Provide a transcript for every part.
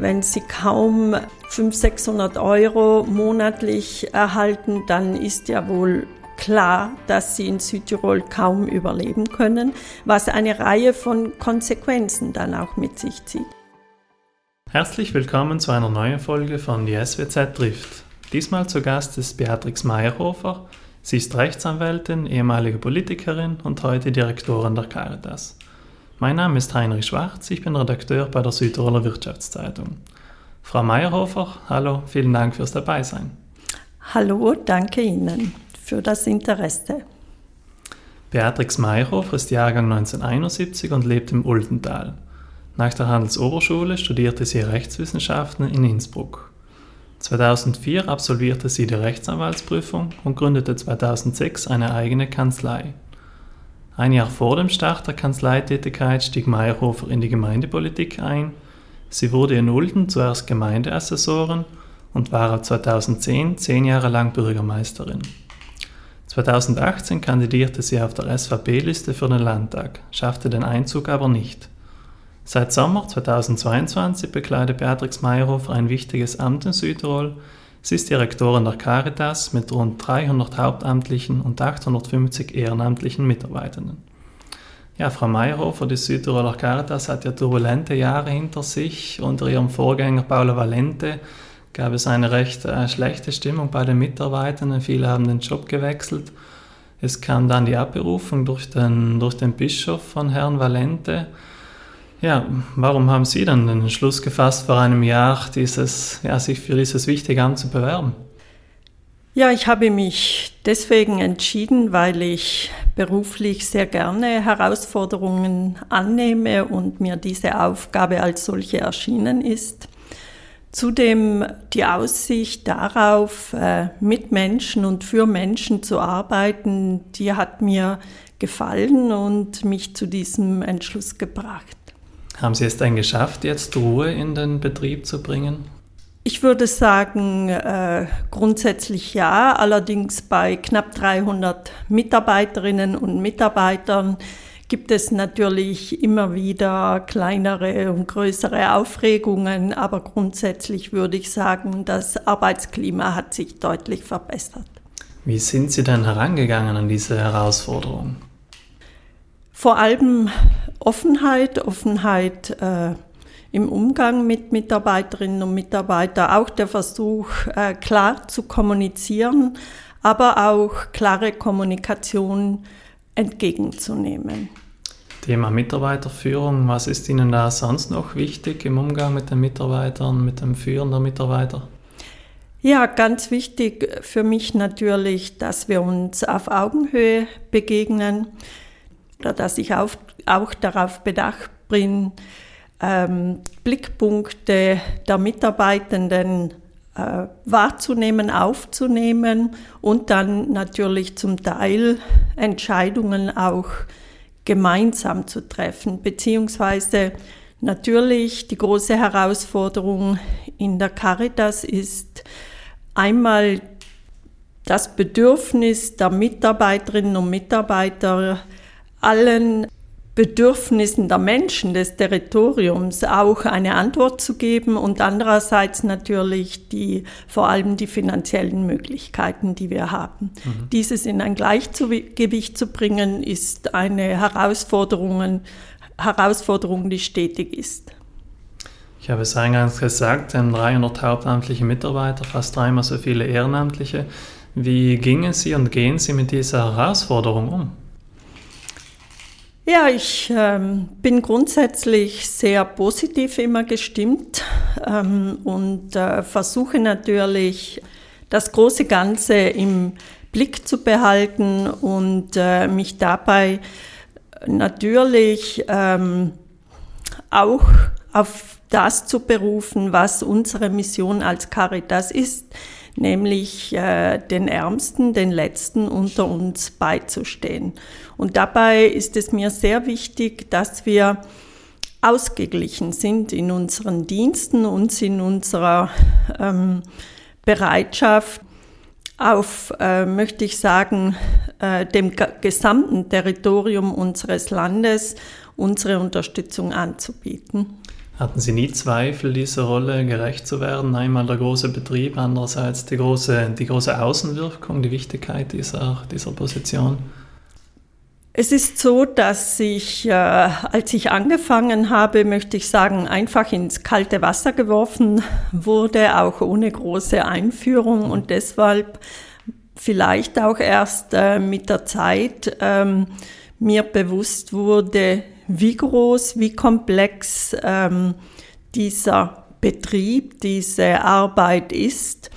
Wenn Sie kaum 500, 600 Euro monatlich erhalten, dann ist ja wohl klar, dass sie in Südtirol kaum überleben können, was eine Reihe von Konsequenzen dann auch mit sich zieht. Herzlich willkommen zu einer neuen Folge von Die SWZ trifft. Diesmal zu Gast ist Beatrix Meyerhofer. Sie ist Rechtsanwältin, ehemalige Politikerin und heute Direktorin der Caritas. Mein Name ist Heinrich Schwarz, ich bin Redakteur bei der Südtiroler Wirtschaftszeitung. Frau Meyerhofer, hallo, vielen Dank fürs Dabeisein. Hallo, danke Ihnen für das Interesse. Beatrix Meyerhofer ist Jahrgang 1971 und lebt im Uldental. Nach der Handelsoberschule studierte sie Rechtswissenschaften in Innsbruck. 2004 absolvierte sie die Rechtsanwaltsprüfung und gründete 2006 eine eigene Kanzlei. Ein Jahr vor dem Start der Kanzleitätigkeit stieg Meyerhofer in die Gemeindepolitik ein. Sie wurde in Ulden zuerst Gemeindeassessorin und war ab 2010 zehn Jahre lang Bürgermeisterin. 2018 kandidierte sie auf der SVP-Liste für den Landtag, schaffte den Einzug aber nicht. Seit Sommer 2022 bekleidet Beatrix Meyerhofer ein wichtiges Amt in Südtirol, Sie ist Direktorin der Caritas mit rund 300 hauptamtlichen und 850 ehrenamtlichen Mitarbeitenden. Ja, Frau Meyerhofer, die Südtiroler Caritas hat ja turbulente Jahre hinter sich. Unter ihrem Vorgänger Paolo Valente gab es eine recht äh, schlechte Stimmung bei den Mitarbeitenden. Viele haben den Job gewechselt. Es kam dann die Abberufung durch den, durch den Bischof von Herrn Valente. Ja, warum haben Sie dann den Entschluss gefasst, vor einem Jahr dieses, ja, sich für dieses wichtige Amt zu bewerben? Ja, ich habe mich deswegen entschieden, weil ich beruflich sehr gerne Herausforderungen annehme und mir diese Aufgabe als solche erschienen ist. Zudem die Aussicht darauf, äh, mit Menschen und für Menschen zu arbeiten, die hat mir gefallen und mich zu diesem Entschluss gebracht. Haben Sie es denn geschafft, jetzt Ruhe in den Betrieb zu bringen? Ich würde sagen, äh, grundsätzlich ja. Allerdings bei knapp 300 Mitarbeiterinnen und Mitarbeitern gibt es natürlich immer wieder kleinere und größere Aufregungen, aber grundsätzlich würde ich sagen, das Arbeitsklima hat sich deutlich verbessert. Wie sind Sie denn herangegangen an diese Herausforderung? Vor allem Offenheit, Offenheit äh, im Umgang mit Mitarbeiterinnen und Mitarbeitern, auch der Versuch, äh, klar zu kommunizieren, aber auch klare Kommunikation entgegenzunehmen. Thema Mitarbeiterführung, was ist Ihnen da sonst noch wichtig im Umgang mit den Mitarbeitern, mit dem Führen der Mitarbeiter? Ja, ganz wichtig für mich natürlich, dass wir uns auf Augenhöhe begegnen oder dass ich auch, auch darauf bedacht bin, ähm, Blickpunkte der Mitarbeitenden äh, wahrzunehmen, aufzunehmen und dann natürlich zum Teil Entscheidungen auch gemeinsam zu treffen, beziehungsweise natürlich die große Herausforderung in der Caritas ist einmal das Bedürfnis der Mitarbeiterinnen und Mitarbeiter, allen Bedürfnissen der Menschen des Territoriums auch eine Antwort zu geben und andererseits natürlich die, vor allem die finanziellen Möglichkeiten, die wir haben. Mhm. Dieses in ein Gleichgewicht zu bringen, ist eine Herausforderung, Herausforderung, die stetig ist. Ich habe es eingangs gesagt, 300 hauptamtliche Mitarbeiter, fast dreimal so viele Ehrenamtliche. Wie gingen Sie und gehen Sie mit dieser Herausforderung um? Ja, ich ähm, bin grundsätzlich sehr positiv immer gestimmt ähm, und äh, versuche natürlich das große Ganze im Blick zu behalten und äh, mich dabei natürlich ähm, auch auf das zu berufen, was unsere Mission als Caritas ist, nämlich äh, den Ärmsten, den Letzten unter uns beizustehen. Und dabei ist es mir sehr wichtig, dass wir ausgeglichen sind in unseren Diensten und in unserer ähm, Bereitschaft auf, äh, möchte ich sagen, äh, dem gesamten Territorium unseres Landes unsere Unterstützung anzubieten. Hatten Sie nie Zweifel, dieser Rolle gerecht zu werden? Einmal der große Betrieb, andererseits die große, die große Außenwirkung, die Wichtigkeit dieser, dieser Position? Es ist so, dass ich, äh, als ich angefangen habe, möchte ich sagen, einfach ins kalte Wasser geworfen wurde, auch ohne große Einführung und deshalb vielleicht auch erst äh, mit der Zeit ähm, mir bewusst wurde, wie groß, wie komplex ähm, dieser Betrieb, diese Arbeit ist.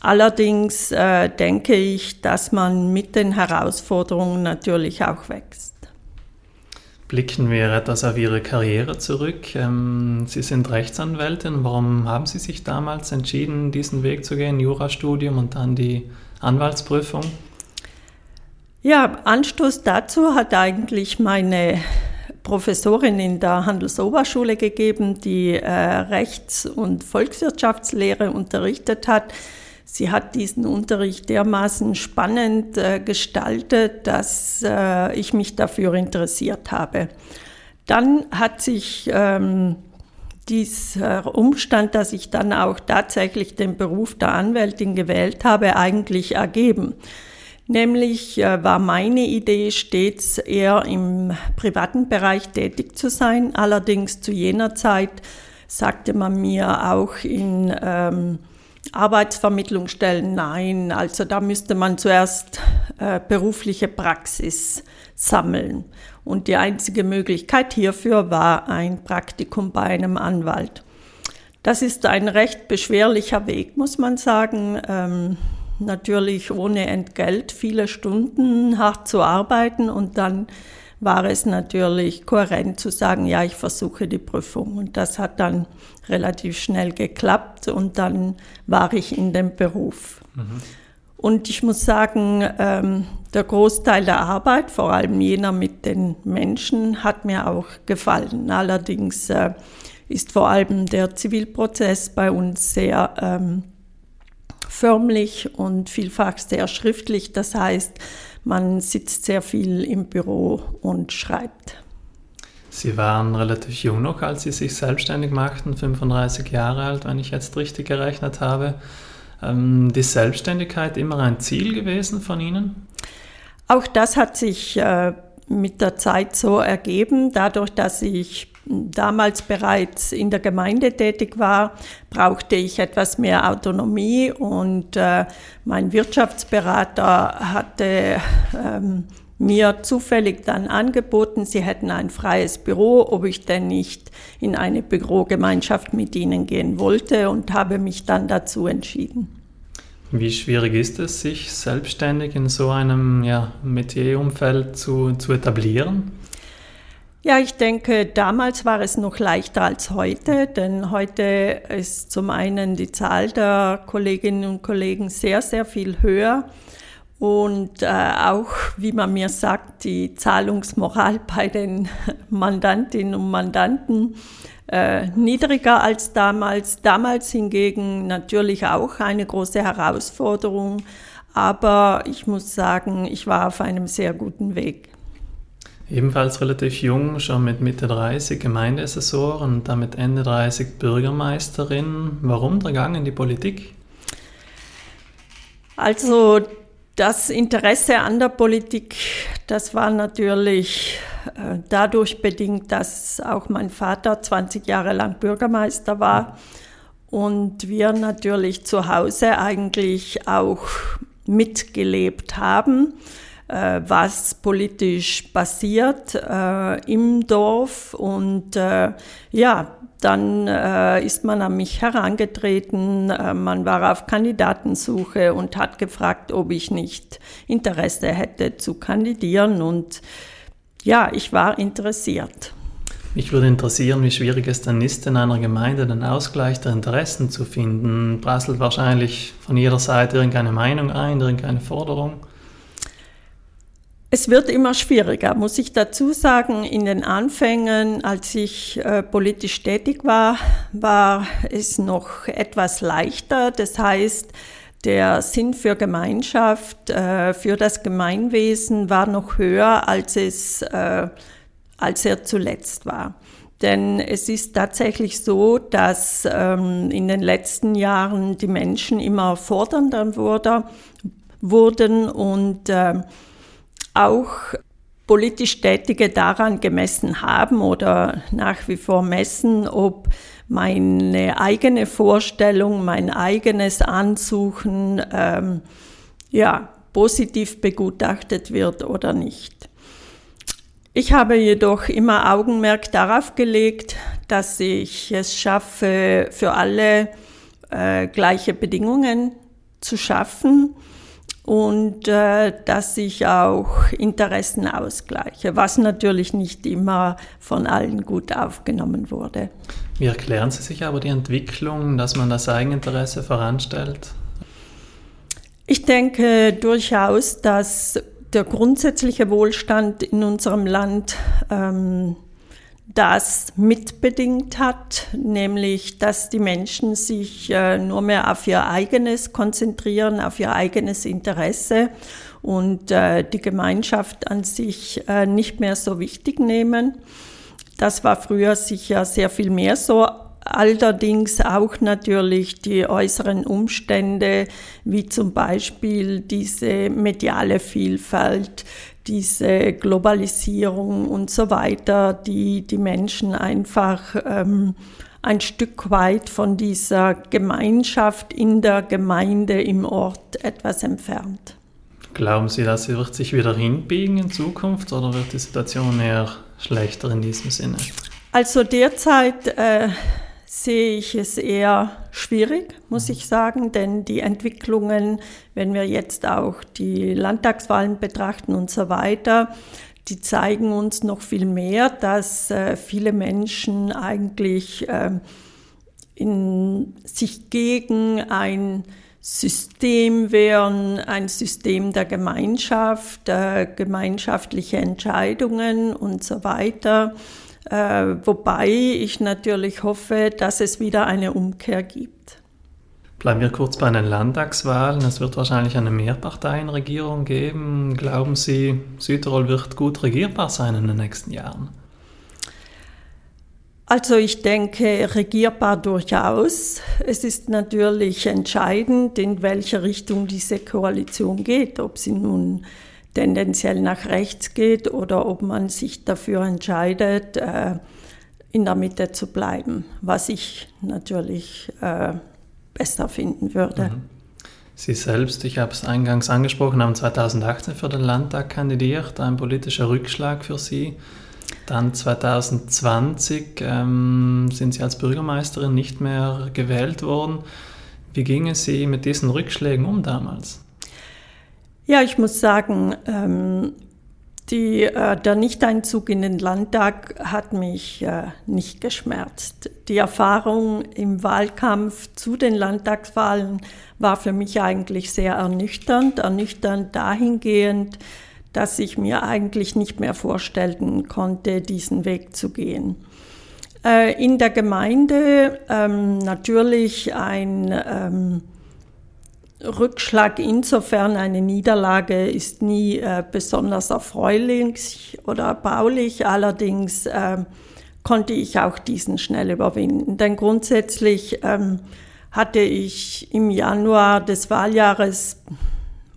Allerdings äh, denke ich, dass man mit den Herausforderungen natürlich auch wächst. Blicken wir etwas auf Ihre Karriere zurück. Ähm, Sie sind Rechtsanwältin. Warum haben Sie sich damals entschieden, diesen Weg zu gehen, Jurastudium und dann die Anwaltsprüfung? Ja, Anstoß dazu hat eigentlich meine Professorin in der Handelsoberschule gegeben, die äh, Rechts- und Volkswirtschaftslehre unterrichtet hat. Sie hat diesen Unterricht dermaßen spannend äh, gestaltet, dass äh, ich mich dafür interessiert habe. Dann hat sich ähm, dieser Umstand, dass ich dann auch tatsächlich den Beruf der Anwältin gewählt habe, eigentlich ergeben. Nämlich äh, war meine Idee stets eher im privaten Bereich tätig zu sein. Allerdings zu jener Zeit sagte man mir auch in ähm, Arbeitsvermittlungsstellen nein. Also da müsste man zuerst äh, berufliche Praxis sammeln. Und die einzige Möglichkeit hierfür war ein Praktikum bei einem Anwalt. Das ist ein recht beschwerlicher Weg, muss man sagen. Ähm, natürlich ohne Entgelt viele Stunden hart zu arbeiten und dann war es natürlich kohärent zu sagen, ja, ich versuche die Prüfung. Und das hat dann relativ schnell geklappt und dann war ich in dem Beruf. Mhm. Und ich muss sagen, ähm, der Großteil der Arbeit, vor allem jener mit den Menschen, hat mir auch gefallen. Allerdings äh, ist vor allem der Zivilprozess bei uns sehr ähm, förmlich und vielfach sehr schriftlich. Das heißt, man sitzt sehr viel im Büro und schreibt. Sie waren relativ jung noch, als Sie sich selbstständig machten, 35 Jahre alt, wenn ich jetzt richtig gerechnet habe. Ähm, die Selbstständigkeit immer ein Ziel gewesen von Ihnen? Auch das hat sich äh, mit der Zeit so ergeben, dadurch, dass ich damals bereits in der Gemeinde tätig war, brauchte ich etwas mehr Autonomie und äh, mein Wirtschaftsberater hatte ähm, mir zufällig dann angeboten, sie hätten ein freies Büro, ob ich denn nicht in eine Bürogemeinschaft mit ihnen gehen wollte und habe mich dann dazu entschieden. Wie schwierig ist es, sich selbstständig in so einem ja, Metierumfeld zu, zu etablieren? Ja, ich denke, damals war es noch leichter als heute, denn heute ist zum einen die Zahl der Kolleginnen und Kollegen sehr, sehr viel höher und äh, auch, wie man mir sagt, die Zahlungsmoral bei den Mandantinnen und Mandanten äh, niedriger als damals. Damals hingegen natürlich auch eine große Herausforderung, aber ich muss sagen, ich war auf einem sehr guten Weg. Ebenfalls relativ jung, schon mit Mitte 30 Gemeindeassessor und damit Ende 30 Bürgermeisterin. Warum der Gang in die Politik? Also das Interesse an der Politik, das war natürlich äh, dadurch bedingt, dass auch mein Vater 20 Jahre lang Bürgermeister war und wir natürlich zu Hause eigentlich auch mitgelebt haben. Äh, was politisch passiert äh, im Dorf. Und äh, ja, dann äh, ist man an mich herangetreten, äh, man war auf Kandidatensuche und hat gefragt, ob ich nicht Interesse hätte zu kandidieren. Und ja, ich war interessiert. Mich würde interessieren, wie schwierig es dann ist, in einer Gemeinde den Ausgleich der Interessen zu finden. Prasselt wahrscheinlich von jeder Seite irgendeine Meinung ein, irgendeine Forderung. Es wird immer schwieriger, muss ich dazu sagen. In den Anfängen, als ich äh, politisch tätig war, war es noch etwas leichter. Das heißt, der Sinn für Gemeinschaft, äh, für das Gemeinwesen war noch höher, als es, äh, als er zuletzt war. Denn es ist tatsächlich so, dass ähm, in den letzten Jahren die Menschen immer fordernder wurde, wurden und äh, auch politisch Tätige daran gemessen haben oder nach wie vor messen, ob meine eigene Vorstellung, mein eigenes Ansuchen ähm, ja, positiv begutachtet wird oder nicht. Ich habe jedoch immer Augenmerk darauf gelegt, dass ich es schaffe, für alle äh, gleiche Bedingungen zu schaffen und äh, dass ich auch Interessen ausgleiche, was natürlich nicht immer von allen gut aufgenommen wurde. Wie erklären Sie sich aber die Entwicklung, dass man das Eigeninteresse voranstellt? Ich denke durchaus, dass der grundsätzliche Wohlstand in unserem Land ähm, das mitbedingt hat, nämlich dass die Menschen sich äh, nur mehr auf ihr eigenes konzentrieren, auf ihr eigenes Interesse und äh, die Gemeinschaft an sich äh, nicht mehr so wichtig nehmen. Das war früher sicher sehr viel mehr so, allerdings auch natürlich die äußeren Umstände, wie zum Beispiel diese mediale Vielfalt, diese Globalisierung und so weiter, die die Menschen einfach ähm, ein Stück weit von dieser Gemeinschaft in der Gemeinde im Ort etwas entfernt. Glauben Sie, dass sie wird sich wieder hinbiegen in Zukunft oder wird die Situation eher schlechter in diesem Sinne? Also derzeit äh, sehe ich es eher schwierig, muss ich sagen, denn die Entwicklungen, wenn wir jetzt auch die Landtagswahlen betrachten und so weiter, die zeigen uns noch viel mehr, dass äh, viele Menschen eigentlich äh, in, sich gegen ein System wehren, ein System der Gemeinschaft, äh, gemeinschaftliche Entscheidungen und so weiter. Äh, wobei ich natürlich hoffe, dass es wieder eine Umkehr gibt. Bleiben wir kurz bei den Landtagswahlen. Es wird wahrscheinlich eine Mehrparteienregierung geben. Glauben Sie, Südtirol wird gut regierbar sein in den nächsten Jahren? Also ich denke, regierbar durchaus. Es ist natürlich entscheidend, in welche Richtung diese Koalition geht, ob sie nun tendenziell nach rechts geht oder ob man sich dafür entscheidet, äh, in der Mitte zu bleiben, was ich natürlich äh, besser finden würde. Mhm. Sie selbst, ich habe es eingangs angesprochen, haben 2018 für den Landtag kandidiert, ein politischer Rückschlag für Sie. Dann 2020 ähm, sind Sie als Bürgermeisterin nicht mehr gewählt worden. Wie gingen Sie mit diesen Rückschlägen um damals? Ja, ich muss sagen, ähm, die, äh, der Nichteinzug in den Landtag hat mich äh, nicht geschmerzt. Die Erfahrung im Wahlkampf zu den Landtagswahlen war für mich eigentlich sehr ernüchternd. Ernüchternd dahingehend, dass ich mir eigentlich nicht mehr vorstellen konnte, diesen Weg zu gehen. Äh, in der Gemeinde ähm, natürlich ein ähm, Rückschlag insofern eine Niederlage ist nie äh, besonders erfreulich oder baulich, allerdings äh, konnte ich auch diesen schnell überwinden. Denn grundsätzlich ähm, hatte ich im Januar des Wahljahres,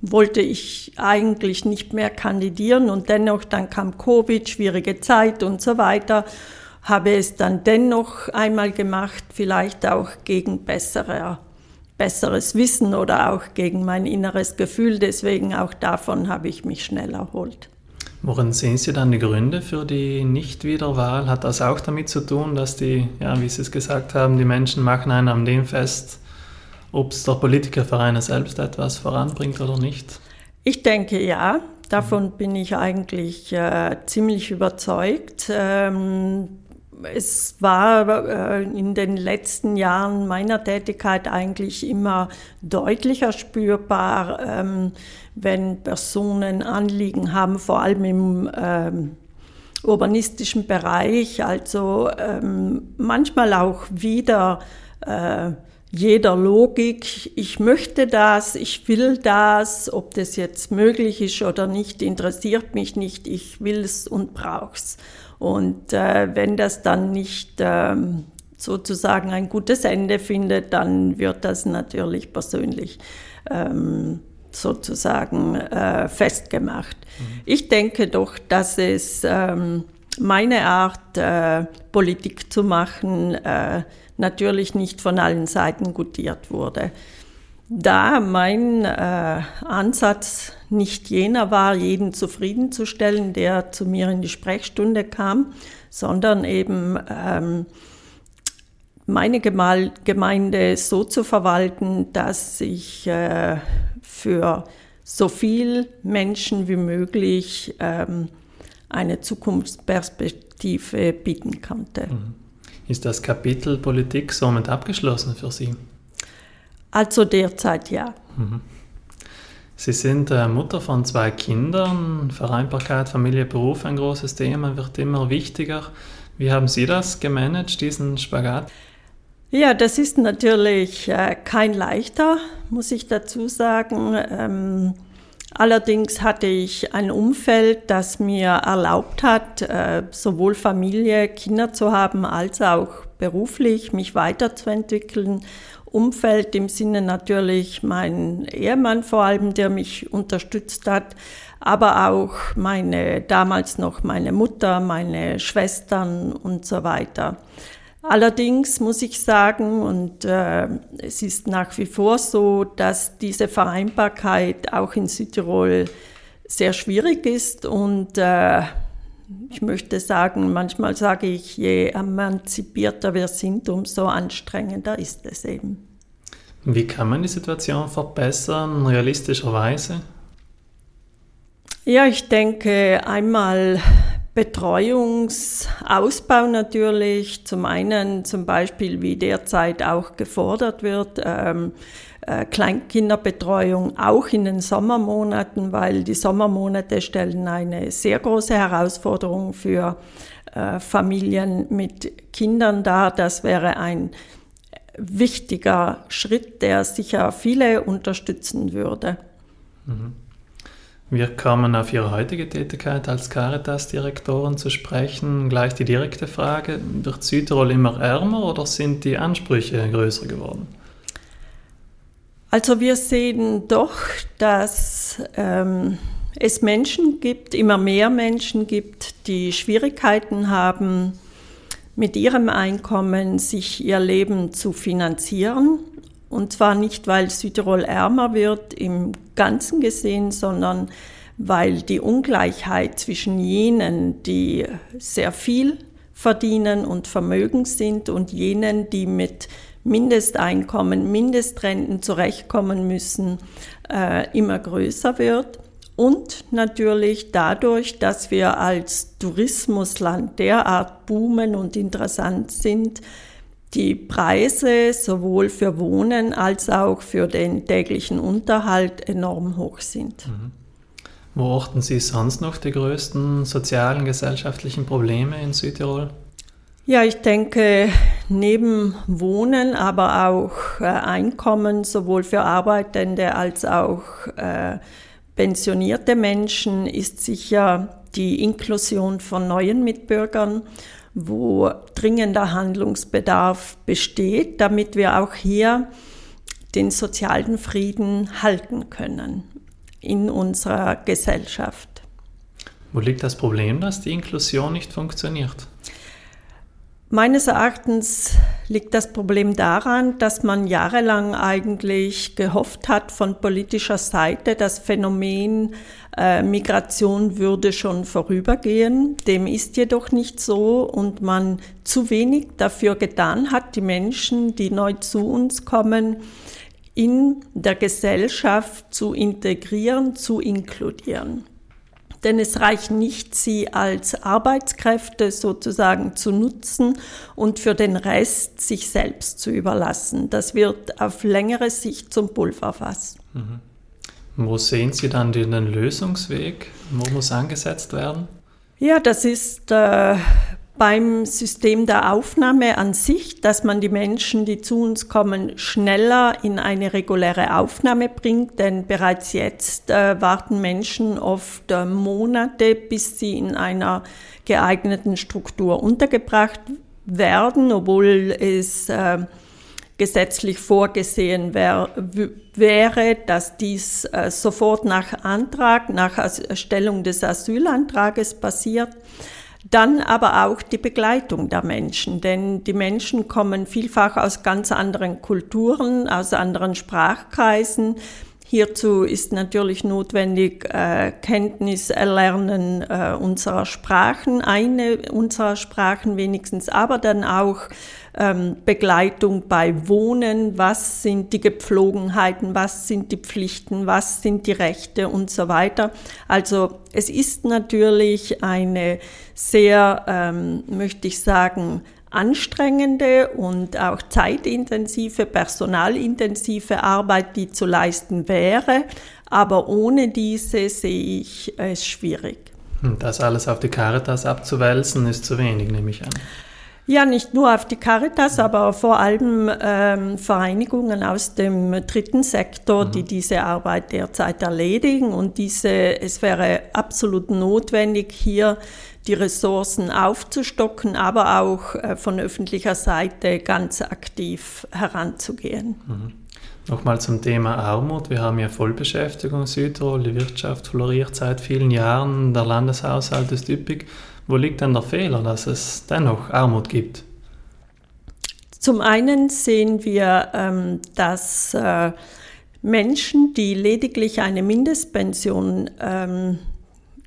wollte ich eigentlich nicht mehr kandidieren und dennoch dann kam Covid, schwierige Zeit und so weiter, habe es dann dennoch einmal gemacht, vielleicht auch gegen bessere besseres Wissen oder auch gegen mein inneres Gefühl. Deswegen auch davon habe ich mich schnell erholt. Worin sehen Sie dann die Gründe für die Nichtwiederwahl? Hat das auch damit zu tun, dass die, ja, wie Sie es gesagt haben, die Menschen machen einen an dem fest, ob es der Politikerverein selbst etwas voranbringt oder nicht? Ich denke ja. Davon bin ich eigentlich äh, ziemlich überzeugt. Ähm, es war äh, in den letzten Jahren meiner Tätigkeit eigentlich immer deutlicher spürbar, ähm, wenn Personen Anliegen haben, vor allem im ähm, urbanistischen Bereich, also ähm, manchmal auch wieder äh, jeder Logik, ich möchte das, ich will das, ob das jetzt möglich ist oder nicht, interessiert mich nicht, ich will es und brauche es. Und äh, wenn das dann nicht ähm, sozusagen ein gutes Ende findet, dann wird das natürlich persönlich ähm, sozusagen äh, festgemacht. Mhm. Ich denke doch, dass es ähm, meine Art, äh, Politik zu machen, äh, natürlich nicht von allen Seiten gutiert wurde. Da mein äh, Ansatz nicht jener war, jeden zufriedenzustellen, der zu mir in die Sprechstunde kam, sondern eben ähm, meine Gemeinde so zu verwalten, dass ich äh, für so viel Menschen wie möglich ähm, eine Zukunftsperspektive bieten konnte. Mhm. Ist das Kapitel Politik somit abgeschlossen für Sie? Also derzeit ja. Mhm. Sie sind äh, Mutter von zwei Kindern. Vereinbarkeit, Familie, Beruf, ein großes Thema, wird immer wichtiger. Wie haben Sie das gemanagt, diesen Spagat? Ja, das ist natürlich äh, kein leichter, muss ich dazu sagen. Ähm, allerdings hatte ich ein Umfeld, das mir erlaubt hat, äh, sowohl Familie, Kinder zu haben, als auch beruflich mich weiterzuentwickeln. Umfeld im Sinne natürlich mein Ehemann vor allem, der mich unterstützt hat, aber auch meine, damals noch meine Mutter, meine Schwestern und so weiter. Allerdings muss ich sagen, und äh, es ist nach wie vor so, dass diese Vereinbarkeit auch in Südtirol sehr schwierig ist und äh, ich möchte sagen, manchmal sage ich, je emanzipierter wir sind, umso anstrengender ist es eben. Wie kann man die Situation verbessern, realistischerweise? Ja, ich denke einmal Betreuungsausbau natürlich, zum einen zum Beispiel, wie derzeit auch gefordert wird, ähm, äh, Kleinkinderbetreuung auch in den Sommermonaten, weil die Sommermonate stellen eine sehr große Herausforderung für äh, Familien mit Kindern dar. Das wäre ein wichtiger Schritt, der sicher viele unterstützen würde. Mhm. Wir kommen auf Ihre heutige Tätigkeit als Caritas-Direktorin zu sprechen. Gleich die direkte Frage, wird Südtirol immer ärmer oder sind die Ansprüche größer geworden? Also wir sehen doch, dass ähm, es Menschen gibt, immer mehr Menschen gibt, die Schwierigkeiten haben, mit ihrem Einkommen sich ihr Leben zu finanzieren und zwar nicht, weil Südtirol ärmer wird im Ganzen gesehen, sondern weil die Ungleichheit zwischen jenen, die sehr viel verdienen und vermögend sind, und jenen, die mit Mindesteinkommen, Mindestrenten zurechtkommen müssen, äh, immer größer wird. Und natürlich dadurch, dass wir als Tourismusland derart boomen und interessant sind, die Preise sowohl für Wohnen als auch für den täglichen Unterhalt enorm hoch sind. Mhm. Wo orten Sie sonst noch die größten sozialen, gesellschaftlichen Probleme in Südtirol? Ja, ich denke, neben Wohnen, aber auch äh, Einkommen, sowohl für Arbeitende als auch äh, pensionierte Menschen, ist sicher die Inklusion von neuen Mitbürgern wo dringender Handlungsbedarf besteht, damit wir auch hier den sozialen Frieden halten können in unserer Gesellschaft. Wo liegt das Problem, dass die Inklusion nicht funktioniert? Meines Erachtens liegt das Problem daran, dass man jahrelang eigentlich gehofft hat von politischer Seite, das Phänomen äh, Migration würde schon vorübergehen. Dem ist jedoch nicht so und man zu wenig dafür getan hat, die Menschen, die neu zu uns kommen, in der Gesellschaft zu integrieren, zu inkludieren. Denn es reicht nicht, sie als Arbeitskräfte sozusagen zu nutzen und für den Rest sich selbst zu überlassen. Das wird auf längere Sicht zum Pulverfass. Mhm. Wo sehen Sie dann den Lösungsweg? Wo muss angesetzt werden? Ja, das ist äh, beim System der Aufnahme an sich, dass man die Menschen, die zu uns kommen, schneller in eine reguläre Aufnahme bringt, denn bereits jetzt äh, warten Menschen oft äh, Monate, bis sie in einer geeigneten Struktur untergebracht werden, obwohl es äh, gesetzlich vorgesehen wär, wäre, dass dies äh, sofort nach Antrag, nach Erstellung des Asylantrages passiert. Dann aber auch die Begleitung der Menschen, denn die Menschen kommen vielfach aus ganz anderen Kulturen, aus anderen Sprachkreisen. Hierzu ist natürlich notwendig äh, Kenntnis erlernen äh, unserer Sprachen, eine unserer Sprachen wenigstens, aber dann auch ähm, Begleitung bei Wohnen, was sind die Gepflogenheiten, was sind die Pflichten, was sind die Rechte und so weiter. Also es ist natürlich eine sehr, ähm, möchte ich sagen, anstrengende und auch zeitintensive, personalintensive Arbeit, die zu leisten wäre. Aber ohne diese sehe ich es schwierig. Das alles auf die Caritas abzuwälzen, ist zu wenig, nehme ich an. Ja, nicht nur auf die Caritas, aber vor allem ähm, Vereinigungen aus dem dritten Sektor, mhm. die diese Arbeit derzeit erledigen. Und diese, es wäre absolut notwendig, hier die Ressourcen aufzustocken, aber auch äh, von öffentlicher Seite ganz aktiv heranzugehen. Mhm. Nochmal zum Thema Armut. Wir haben ja Vollbeschäftigung in Südtirol, die Wirtschaft floriert seit vielen Jahren, der Landeshaushalt ist üppig. Wo liegt denn der Fehler, dass es dennoch Armut gibt? Zum einen sehen wir, ähm, dass äh, Menschen, die lediglich eine Mindestpension ähm,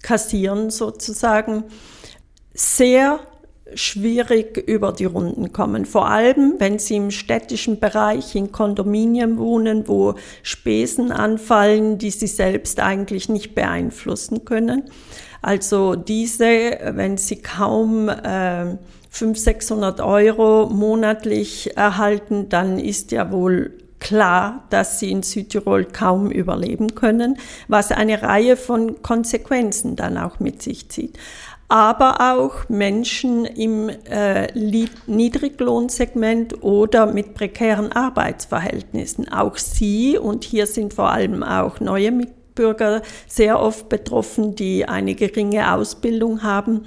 kassieren, sozusagen, sehr schwierig über die Runden kommen. Vor allem, wenn sie im städtischen Bereich in Kondominien wohnen, wo Spesen anfallen, die sie selbst eigentlich nicht beeinflussen können. Also diese, wenn sie kaum äh, 500, 600 Euro monatlich erhalten, dann ist ja wohl klar, dass sie in Südtirol kaum überleben können, was eine Reihe von Konsequenzen dann auch mit sich zieht. Aber auch Menschen im äh, Niedriglohnsegment oder mit prekären Arbeitsverhältnissen. Auch sie, und hier sind vor allem auch neue Mitglieder, Bürger sehr oft betroffen, die eine geringe Ausbildung haben,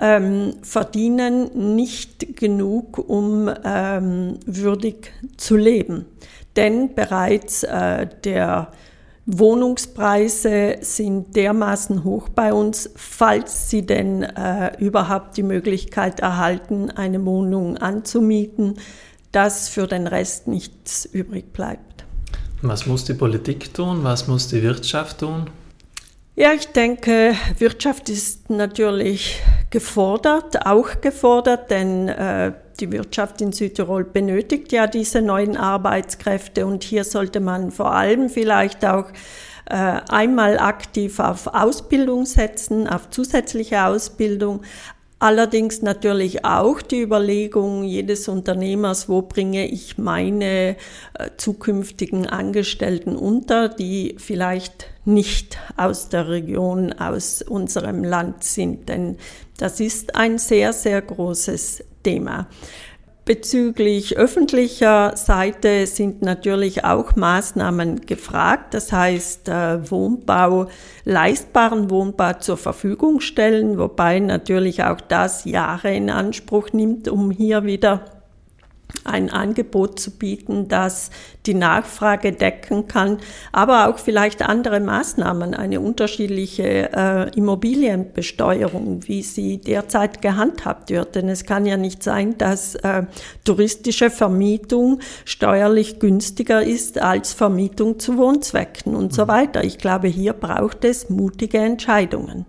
ähm, verdienen nicht genug, um ähm, würdig zu leben. Denn bereits äh, der Wohnungspreise sind dermaßen hoch bei uns, falls sie denn äh, überhaupt die Möglichkeit erhalten, eine Wohnung anzumieten, dass für den Rest nichts übrig bleibt. Was muss die Politik tun? Was muss die Wirtschaft tun? Ja, ich denke, Wirtschaft ist natürlich gefordert, auch gefordert, denn äh, die Wirtschaft in Südtirol benötigt ja diese neuen Arbeitskräfte und hier sollte man vor allem vielleicht auch äh, einmal aktiv auf Ausbildung setzen, auf zusätzliche Ausbildung, Allerdings natürlich auch die Überlegung jedes Unternehmers, wo bringe ich meine äh, zukünftigen Angestellten unter, die vielleicht nicht aus der Region, aus unserem Land sind. Denn das ist ein sehr, sehr großes Thema. Bezüglich öffentlicher Seite sind natürlich auch Maßnahmen gefragt, das heißt äh, Wohnbau, leistbaren Wohnbau zur Verfügung stellen, wobei natürlich auch das Jahre in Anspruch nimmt, um hier wieder ein Angebot zu bieten, das die Nachfrage decken kann, aber auch vielleicht andere Maßnahmen, eine unterschiedliche äh, Immobilienbesteuerung, wie sie derzeit gehandhabt wird. Denn es kann ja nicht sein, dass äh, touristische Vermietung steuerlich günstiger ist als Vermietung zu Wohnzwecken und so mhm. weiter. Ich glaube, hier braucht es mutige Entscheidungen.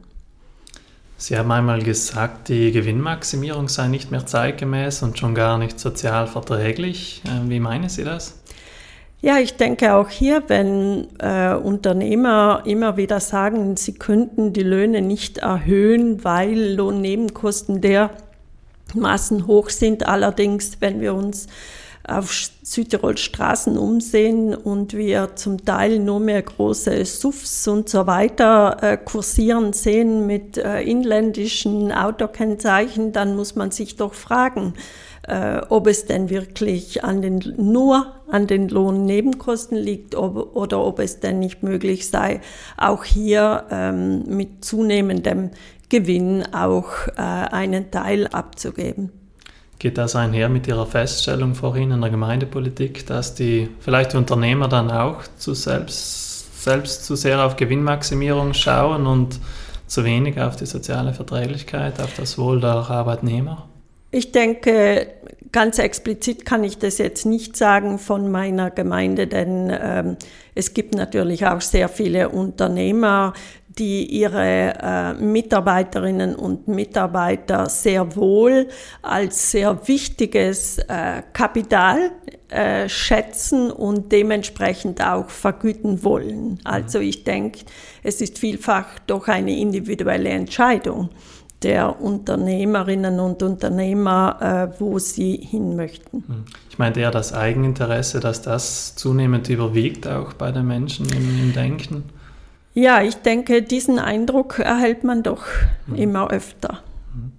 Sie haben einmal gesagt, die Gewinnmaximierung sei nicht mehr zeitgemäß und schon gar nicht sozial verträglich. Ähm, wie meinen Sie das? Ja, ich denke auch hier, wenn äh, Unternehmer immer wieder sagen, sie könnten die Löhne nicht erhöhen, weil Lohnnebenkosten dermaßen hoch sind. Allerdings, wenn wir uns auf Südtirols Straßen umsehen und wir zum Teil nur mehr große Suffs und so weiter äh, kursieren sehen mit äh, inländischen Autokennzeichen, dann muss man sich doch fragen, äh, ob es denn wirklich an den, nur an den Lohnnebenkosten liegt ob, oder ob es denn nicht möglich sei, auch hier ähm, mit zunehmendem Gewinn auch äh, einen Teil abzugeben. Geht das einher mit Ihrer Feststellung vorhin in der Gemeindepolitik, dass die vielleicht Unternehmer dann auch zu selbst, selbst zu sehr auf Gewinnmaximierung schauen und zu wenig auf die soziale Verträglichkeit, auf das Wohl der Arbeitnehmer? Ich denke, ganz explizit kann ich das jetzt nicht sagen von meiner Gemeinde, denn ähm, es gibt natürlich auch sehr viele Unternehmer, die ihre äh, Mitarbeiterinnen und Mitarbeiter sehr wohl als sehr wichtiges äh, Kapital äh, schätzen und dementsprechend auch vergüten wollen. Also ich denke, es ist vielfach doch eine individuelle Entscheidung der Unternehmerinnen und Unternehmer, äh, wo sie hin möchten. Hm. Ich meinte eher das Eigeninteresse, dass das zunehmend überwiegt, auch bei den Menschen im, im Denken. Ja, ich denke, diesen Eindruck erhält man doch mhm. immer öfter. Hm.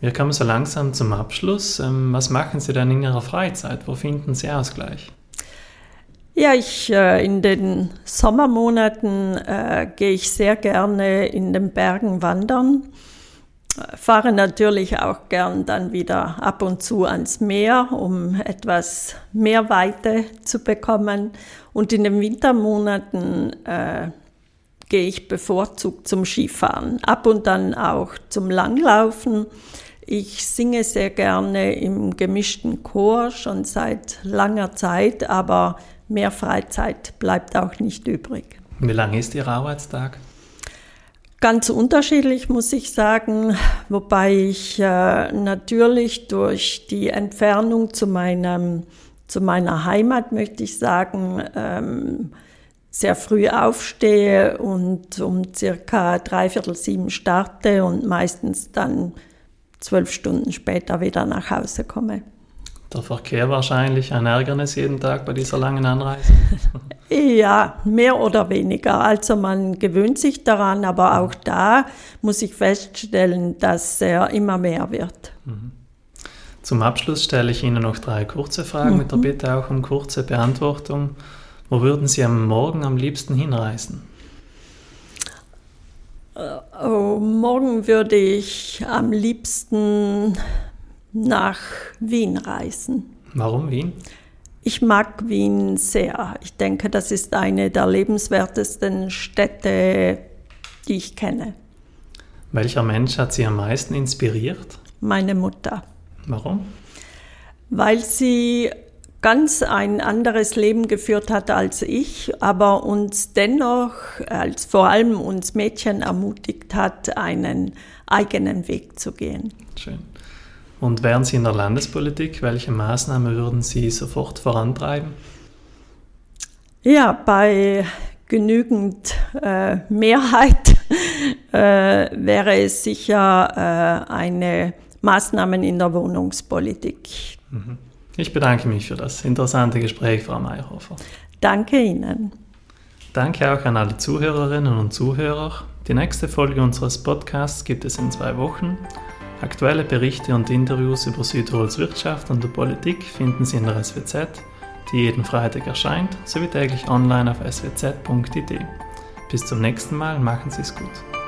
Wir kommen so langsam zum Abschluss. Ähm, was machen Sie denn in Ihrer Freizeit? Wo finden Sie Ausgleich? Ja, ich äh, in den Sommermonaten äh, gehe ich sehr gerne in den Bergen wandern fahre natürlich auch gern dann wieder ab und zu ans Meer, um etwas mehr Weite zu bekommen. Und in den Wintermonaten äh, gehe ich bevorzugt zum Skifahren, ab und dann auch zum Langlaufen. Ich singe sehr gerne im gemischten Chor schon seit langer Zeit, aber mehr Freizeit bleibt auch nicht übrig. Wie lang ist Ihr Arbeitstag? Ganz unterschiedlich muss ich sagen, wobei ich äh, natürlich durch die Entfernung zu meinem zu meiner Heimat möchte ich sagen ähm, sehr früh aufstehe und um circa dreiviertel sieben starte und meistens dann zwölf Stunden später wieder nach Hause komme. Der Verkehr wahrscheinlich ein Ärgernis jeden Tag bei dieser langen Anreise. ja, mehr oder weniger. Also man gewöhnt sich daran, aber auch da muss ich feststellen, dass er immer mehr wird. Mhm. Zum Abschluss stelle ich Ihnen noch drei kurze Fragen mhm. mit der mhm. Bitte auch um kurze Beantwortung. Wo würden Sie am Morgen am liebsten hinreisen? Äh, oh, morgen würde ich am liebsten nach Wien reisen. Warum Wien? Ich mag Wien sehr. Ich denke, das ist eine der lebenswertesten Städte, die ich kenne. Welcher Mensch hat Sie am meisten inspiriert? Meine Mutter. Warum? Weil sie ganz ein anderes Leben geführt hat als ich, aber uns dennoch, als vor allem uns Mädchen ermutigt hat, einen eigenen Weg zu gehen. Schön. Und wären Sie in der Landespolitik, welche Maßnahmen würden Sie sofort vorantreiben? Ja, bei genügend äh, Mehrheit äh, wäre es sicher äh, eine Maßnahmen in der Wohnungspolitik. Mhm. Ich bedanke mich für das interessante Gespräch, Frau Mayhofer. Danke Ihnen. Danke auch an alle Zuhörerinnen und Zuhörer. Die nächste Folge unseres Podcasts gibt es in zwei Wochen. Aktuelle Berichte und Interviews über Südtirols Wirtschaft und Politik finden Sie in der SWZ, die jeden Freitag erscheint, sowie täglich online auf swz.it. Bis zum nächsten Mal, machen Sie es gut.